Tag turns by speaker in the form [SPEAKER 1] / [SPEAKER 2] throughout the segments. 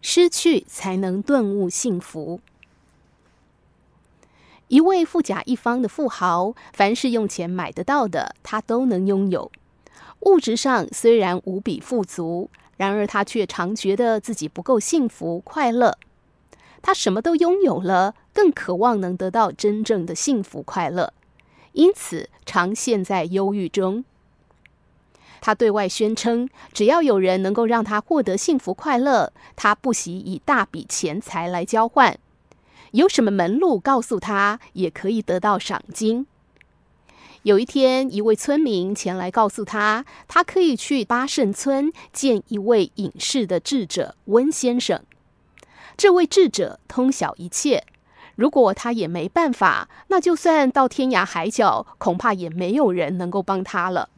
[SPEAKER 1] 失去才能顿悟幸福。一位富甲一方的富豪，凡是用钱买得到的，他都能拥有。物质上虽然无比富足，然而他却常觉得自己不够幸福快乐。他什么都拥有了，更渴望能得到真正的幸福快乐，因此常陷在忧郁中。他对外宣称，只要有人能够让他获得幸福快乐，他不惜以大笔钱财来交换。有什么门路告诉他，也可以得到赏金。有一天，一位村民前来告诉他，他可以去八胜村见一位隐士的智者温先生。这位智者通晓一切，如果他也没办法，那就算到天涯海角，恐怕也没有人能够帮他了。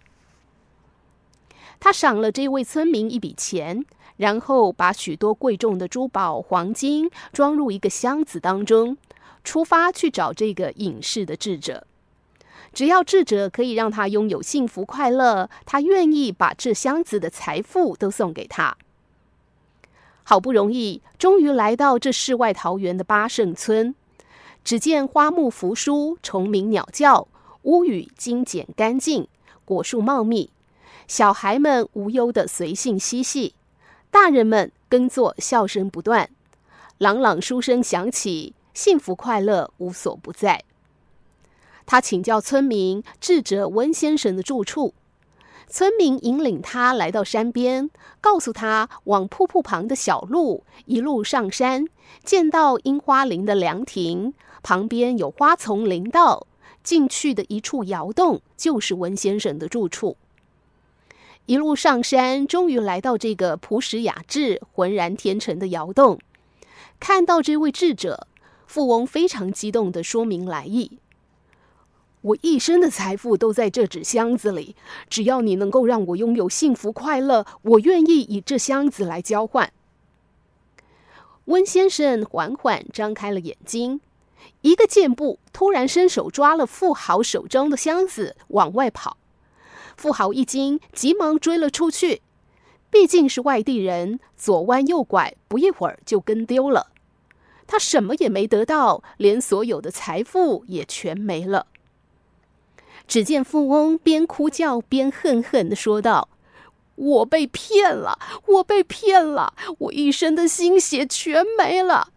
[SPEAKER 1] 他赏了这位村民一笔钱，然后把许多贵重的珠宝、黄金装入一个箱子当中，出发去找这个隐士的智者。只要智者可以让他拥有幸福快乐，他愿意把这箱子的财富都送给他。好不容易，终于来到这世外桃源的八圣村，只见花木扶疏，虫鸣鸟叫，屋宇精简干净，果树茂密。小孩们无忧的随性嬉戏，大人们耕作笑声不断，朗朗书声响起，幸福快乐无所不在。他请教村民智者温先生的住处，村民引领他来到山边，告诉他往瀑布旁的小路一路上山，见到樱花林的凉亭，旁边有花丛林道，进去的一处窑洞就是温先生的住处。一路上山，终于来到这个朴实雅致、浑然天成的窑洞。看到这位智者，富翁非常激动地说明来意：“我一生的财富都在这纸箱子里，只要你能够让我拥有幸福快乐，我愿意以这箱子来交换。”温先生缓缓张开了眼睛，一个箭步，突然伸手抓了富豪手中的箱子，往外跑。富豪一惊，急忙追了出去。毕竟是外地人，左弯右拐，不一会儿就跟丢了。他什么也没得到，连所有的财富也全没了。只见富翁边哭叫边恨恨的说道：“我被骗了，我被骗了，我一身的心血全没了。”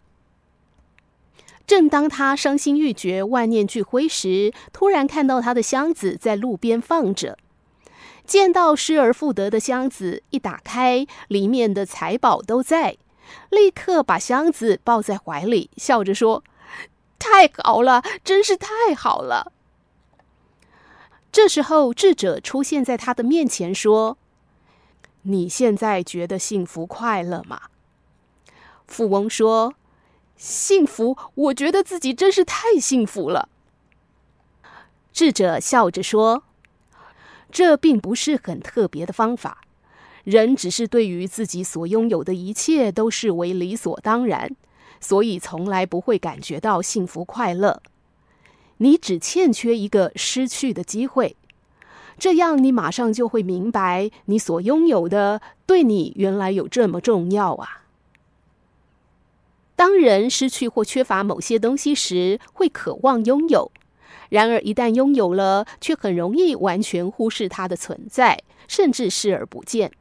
[SPEAKER 1] 正当他伤心欲绝、万念俱灰时，突然看到他的箱子在路边放着。见到失而复得的箱子，一打开，里面的财宝都在，立刻把箱子抱在怀里，笑着说：“太好了，真是太好了。”这时候，智者出现在他的面前，说：“你现在觉得幸福快乐吗？”富翁说：“幸福，我觉得自己真是太幸福了。”智者笑着说。这并不是很特别的方法，人只是对于自己所拥有的一切都视为理所当然，所以从来不会感觉到幸福快乐。你只欠缺一个失去的机会，这样你马上就会明白，你所拥有的对你原来有这么重要啊。当人失去或缺乏某些东西时，会渴望拥有。然而，一旦拥有了，却很容易完全忽视它的存在，甚至视而不见。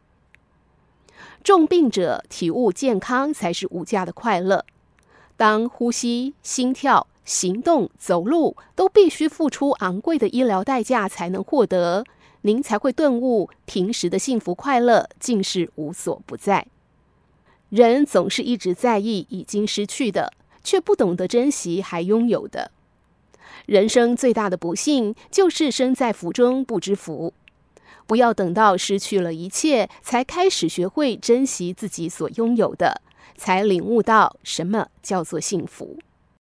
[SPEAKER 1] 重病者体悟健康才是无价的快乐。当呼吸、心跳、行动、走路都必须付出昂贵的医疗代价才能获得，您才会顿悟，平时的幸福快乐竟是无所不在。人总是一直在意已经失去的，却不懂得珍惜还拥有的。人生最大的不幸就是身在福中不知福。不要等到失去了一切，才开始学会珍惜自己所拥有的，才领悟到什么叫做幸福。